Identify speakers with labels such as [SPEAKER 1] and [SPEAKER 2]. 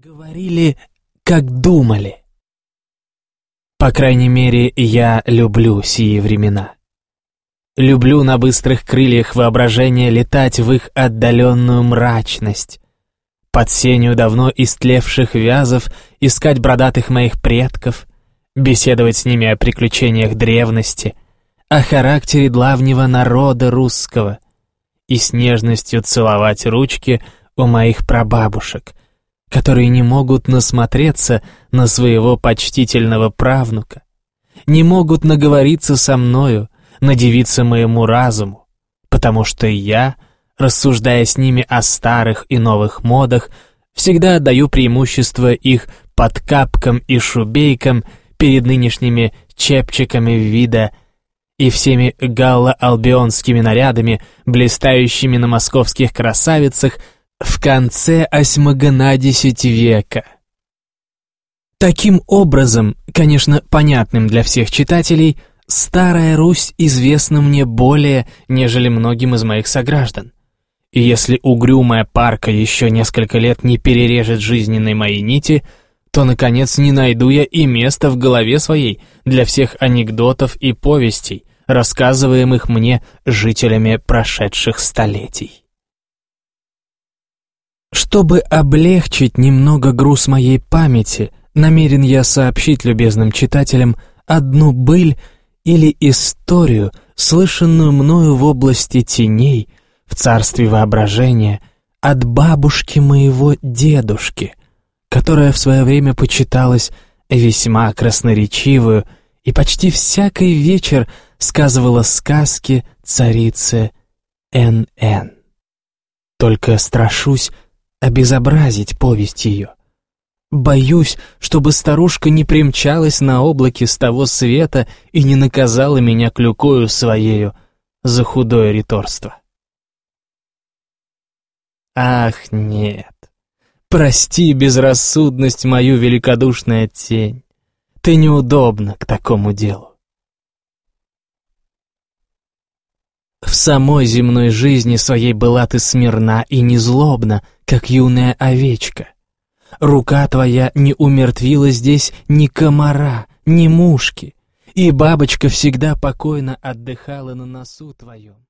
[SPEAKER 1] Говорили, как думали. По крайней мере, я люблю сие времена. Люблю на быстрых крыльях воображения летать в их отдаленную мрачность, под сенью давно истлевших вязов искать бродатых моих предков, беседовать с ними о приключениях древности, о характере длавнего народа русского и с нежностью целовать ручки у моих прабабушек, которые не могут насмотреться на своего почтительного правнука, не могут наговориться со мною, надевиться моему разуму, потому что я, рассуждая с ними о старых и новых модах, всегда отдаю преимущество их подкапкам и шубейкам перед нынешними чепчиками вида и всеми галло-албионскими нарядами, блистающими на московских красавицах – в конце осьмогонадесять века. Таким образом, конечно, понятным для всех читателей, Старая Русь известна мне более, нежели многим из моих сограждан. И если угрюмая парка еще несколько лет не перережет жизненной моей нити, то, наконец, не найду я и места в голове своей для всех анекдотов и повестей, рассказываемых мне жителями прошедших столетий. Чтобы облегчить немного груз моей памяти, намерен я сообщить любезным читателям одну быль или историю, слышанную мною в области теней, в царстве воображения, от бабушки моего дедушки, которая в свое время почиталась весьма красноречивую и почти всякий вечер сказывала сказки царицы Н.Н. Только страшусь обезобразить повесть ее. Боюсь, чтобы старушка не примчалась на облаке с того света и не наказала меня клюкою своею за худое риторство. Ах, нет. Прости безрассудность мою великодушная тень. Ты неудобна к такому делу. В самой земной жизни своей была ты смирна и незлобна, как юная овечка. Рука твоя не умертвила здесь ни комара, ни мушки, и бабочка всегда покойно отдыхала на носу твоем.